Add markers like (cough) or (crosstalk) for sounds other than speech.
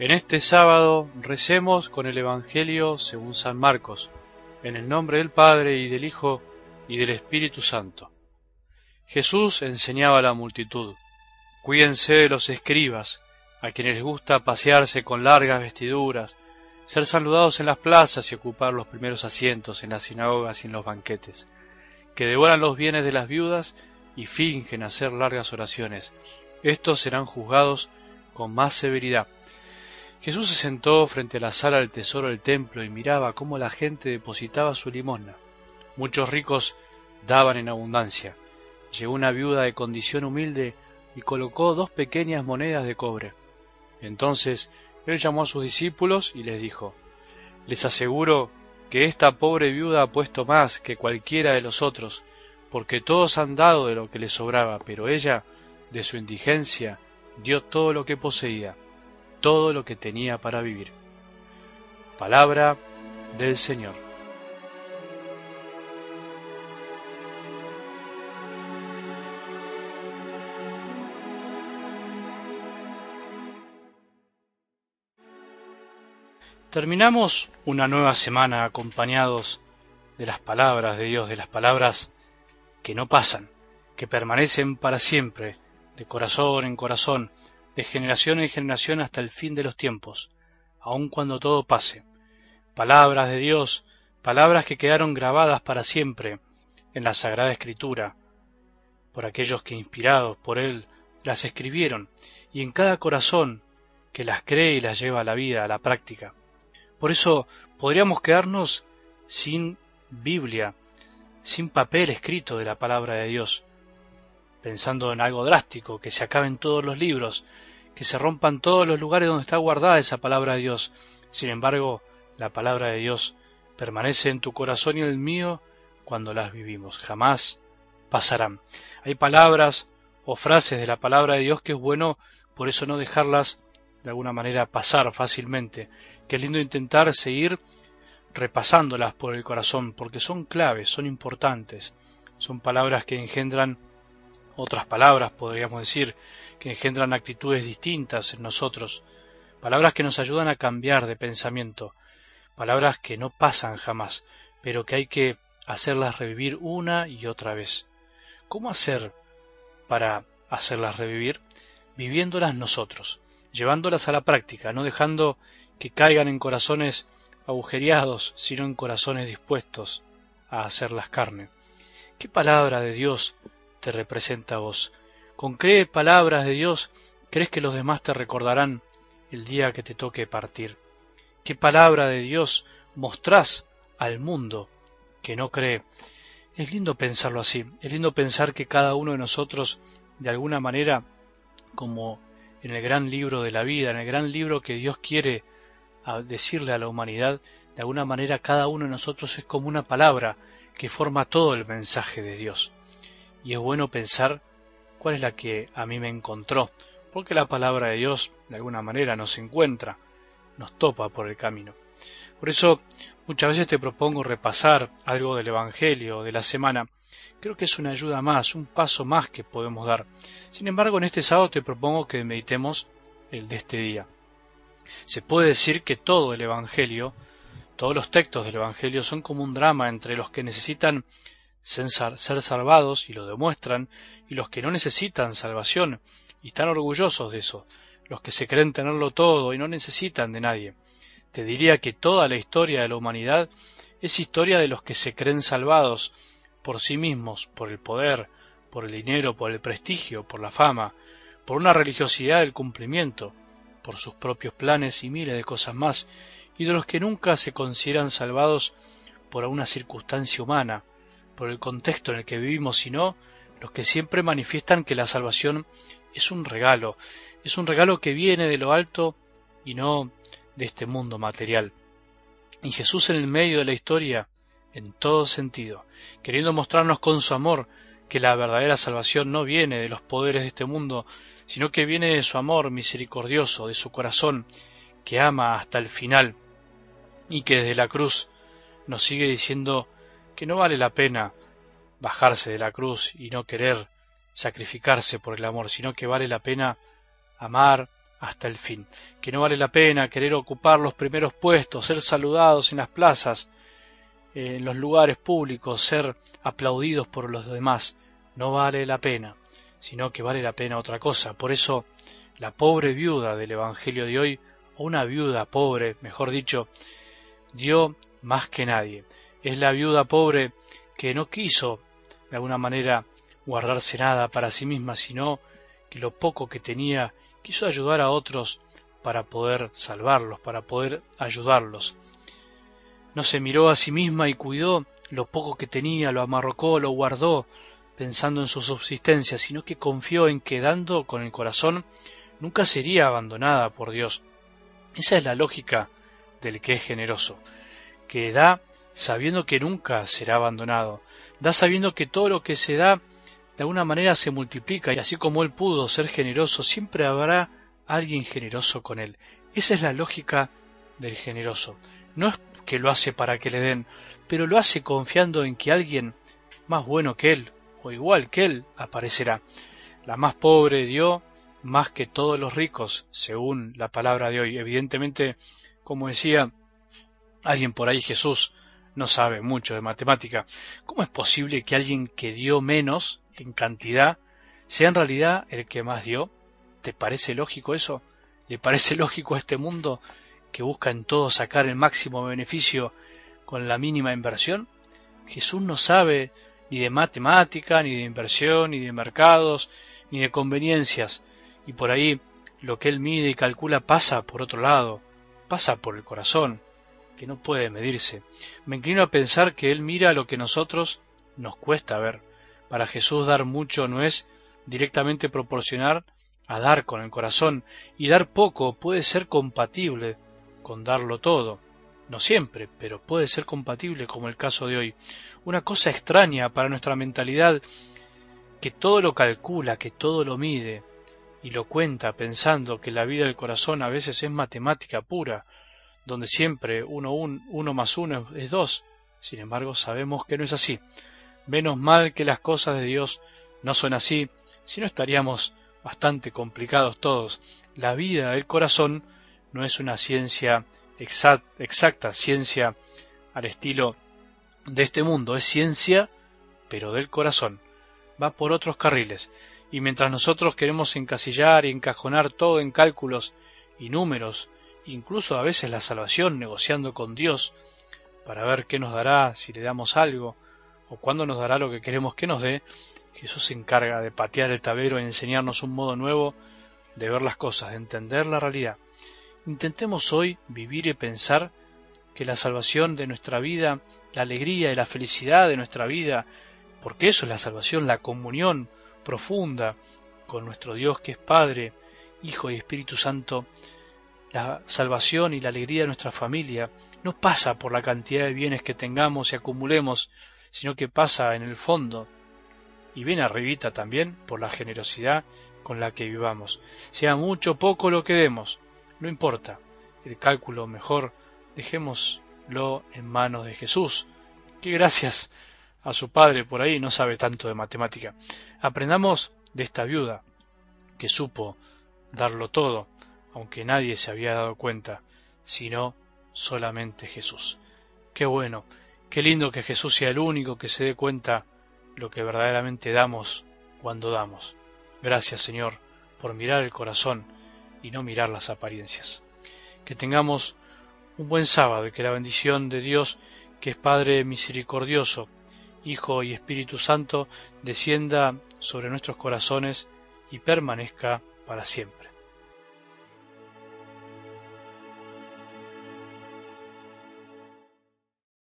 En este sábado recemos con el Evangelio según San Marcos, en el nombre del Padre y del Hijo y del Espíritu Santo. Jesús enseñaba a la multitud, cuídense de los escribas, a quienes les gusta pasearse con largas vestiduras, ser saludados en las plazas y ocupar los primeros asientos en las sinagogas y en los banquetes, que devoran los bienes de las viudas y fingen hacer largas oraciones. Estos serán juzgados con más severidad Jesús se sentó frente a la sala del tesoro del templo y miraba cómo la gente depositaba su limosna. Muchos ricos daban en abundancia. Llegó una viuda de condición humilde y colocó dos pequeñas monedas de cobre. Entonces él llamó a sus discípulos y les dijo, Les aseguro que esta pobre viuda ha puesto más que cualquiera de los otros, porque todos han dado de lo que les sobraba, pero ella, de su indigencia, dio todo lo que poseía todo lo que tenía para vivir. Palabra del Señor. Terminamos una nueva semana acompañados de las palabras de Dios, de las palabras que no pasan, que permanecen para siempre, de corazón en corazón, de generación en generación hasta el fin de los tiempos, aun cuando todo pase. Palabras de Dios, palabras que quedaron grabadas para siempre en la Sagrada Escritura, por aquellos que inspirados por Él las escribieron, y en cada corazón que las cree y las lleva a la vida, a la práctica. Por eso podríamos quedarnos sin Biblia, sin papel escrito de la palabra de Dios, pensando en algo drástico, que se acaben todos los libros, que se rompan todos los lugares donde está guardada esa palabra de Dios. Sin embargo, la palabra de Dios permanece en tu corazón y en el mío cuando las vivimos. Jamás pasarán. Hay palabras o frases de la palabra de Dios que es bueno por eso no dejarlas de alguna manera pasar fácilmente. Que es lindo intentar seguir repasándolas por el corazón porque son claves, son importantes. Son palabras que engendran otras palabras, podríamos decir, que engendran actitudes distintas en nosotros, palabras que nos ayudan a cambiar de pensamiento, palabras que no pasan jamás, pero que hay que hacerlas revivir una y otra vez. ¿Cómo hacer para hacerlas revivir? Viviéndolas nosotros, llevándolas a la práctica, no dejando que caigan en corazones agujereados, sino en corazones dispuestos a hacerlas carne. ¿Qué palabra de Dios te representa a vos. Con qué palabras de Dios crees que los demás te recordarán el día que te toque partir. ¿Qué palabra de Dios mostrás al mundo que no cree? Es lindo pensarlo así, es lindo pensar que cada uno de nosotros, de alguna manera, como en el gran libro de la vida, en el gran libro que Dios quiere decirle a la humanidad, de alguna manera cada uno de nosotros es como una palabra que forma todo el mensaje de Dios y es bueno pensar cuál es la que a mí me encontró, porque la palabra de Dios de alguna manera nos encuentra, nos topa por el camino. Por eso muchas veces te propongo repasar algo del Evangelio de la semana. Creo que es una ayuda más, un paso más que podemos dar. Sin embargo, en este sábado te propongo que meditemos el de este día. Se puede decir que todo el Evangelio, todos los textos del Evangelio son como un drama entre los que necesitan ser salvados y lo demuestran, y los que no necesitan salvación y están orgullosos de eso, los que se creen tenerlo todo y no necesitan de nadie. Te diría que toda la historia de la humanidad es historia de los que se creen salvados por sí mismos, por el poder, por el dinero, por el prestigio, por la fama, por una religiosidad del cumplimiento, por sus propios planes y miles de cosas más, y de los que nunca se consideran salvados por una circunstancia humana, por el contexto en el que vivimos, sino los que siempre manifiestan que la salvación es un regalo, es un regalo que viene de lo alto y no de este mundo material. Y Jesús en el medio de la historia, en todo sentido, queriendo mostrarnos con su amor que la verdadera salvación no viene de los poderes de este mundo, sino que viene de su amor misericordioso, de su corazón, que ama hasta el final, y que desde la cruz nos sigue diciendo que no vale la pena bajarse de la cruz y no querer sacrificarse por el amor, sino que vale la pena amar, hasta el fin, que no vale la pena querer ocupar los primeros puestos, ser saludados en las plazas, en los lugares públicos, ser aplaudidos por los demás, no vale la pena, sino que vale la pena otra cosa. Por eso, la pobre viuda del Evangelio de hoy, o una viuda pobre, mejor dicho, dio más que nadie. Es la viuda pobre que no quiso, de alguna manera, guardarse nada para sí misma, sino que lo poco que tenía quiso ayudar a otros para poder salvarlos, para poder ayudarlos. No se miró a sí misma y cuidó lo poco que tenía, lo amarrocó, lo guardó, pensando en su subsistencia, sino que confió en que dando con el corazón nunca sería abandonada por Dios. Esa es la lógica del que es generoso, que da sabiendo que nunca será abandonado, da sabiendo que todo lo que se da de alguna manera se multiplica y así como él pudo ser generoso, siempre habrá alguien generoso con él. Esa es la lógica del generoso. No es que lo hace para que le den, pero lo hace confiando en que alguien más bueno que él o igual que él aparecerá. La más pobre dio más que todos los ricos, según la palabra de hoy. Evidentemente, como decía alguien por ahí, Jesús no sabe mucho de matemática. ¿Cómo es posible que alguien que dio menos en cantidad, sea en realidad el que más dio. ¿Te parece lógico eso? ¿Le parece (laughs) lógico a este mundo que busca en todo sacar el máximo beneficio con la mínima inversión? Jesús no sabe ni de matemática, ni de inversión, ni de mercados, ni de conveniencias, y por ahí lo que él mide y calcula pasa por otro lado, pasa por el corazón, que no puede medirse. Me inclino a pensar que él mira lo que nosotros nos cuesta ver. Para Jesús dar mucho no es directamente proporcionar a dar con el corazón, y dar poco puede ser compatible con darlo todo. No siempre, pero puede ser compatible como el caso de hoy. Una cosa extraña para nuestra mentalidad que todo lo calcula, que todo lo mide y lo cuenta pensando que la vida del corazón a veces es matemática pura, donde siempre uno, uno más uno es dos. Sin embargo, sabemos que no es así. Menos mal que las cosas de Dios no son así, si no estaríamos bastante complicados todos. La vida del corazón no es una ciencia exacta, ciencia al estilo de este mundo, es ciencia, pero del corazón. Va por otros carriles. Y mientras nosotros queremos encasillar y encajonar todo en cálculos y números, incluso a veces la salvación negociando con Dios para ver qué nos dará si le damos algo, o cuándo nos dará lo que queremos que nos dé, Jesús se encarga de patear el tablero y enseñarnos un modo nuevo de ver las cosas, de entender la realidad. Intentemos hoy vivir y pensar que la salvación de nuestra vida, la alegría y la felicidad de nuestra vida, porque eso es la salvación, la comunión profunda con nuestro Dios que es Padre, Hijo y Espíritu Santo, la salvación y la alegría de nuestra familia no pasa por la cantidad de bienes que tengamos y acumulemos, sino que pasa en el fondo y bien arribita también por la generosidad con la que vivamos. Sea mucho o poco lo que demos, no importa. El cálculo mejor dejémoslo en manos de Jesús, que gracias a su padre por ahí no sabe tanto de matemática. Aprendamos de esta viuda que supo darlo todo, aunque nadie se había dado cuenta, sino solamente Jesús. Qué bueno Qué lindo que Jesús sea el único que se dé cuenta lo que verdaderamente damos cuando damos. Gracias Señor por mirar el corazón y no mirar las apariencias. Que tengamos un buen sábado y que la bendición de Dios, que es Padre misericordioso, Hijo y Espíritu Santo, descienda sobre nuestros corazones y permanezca para siempre.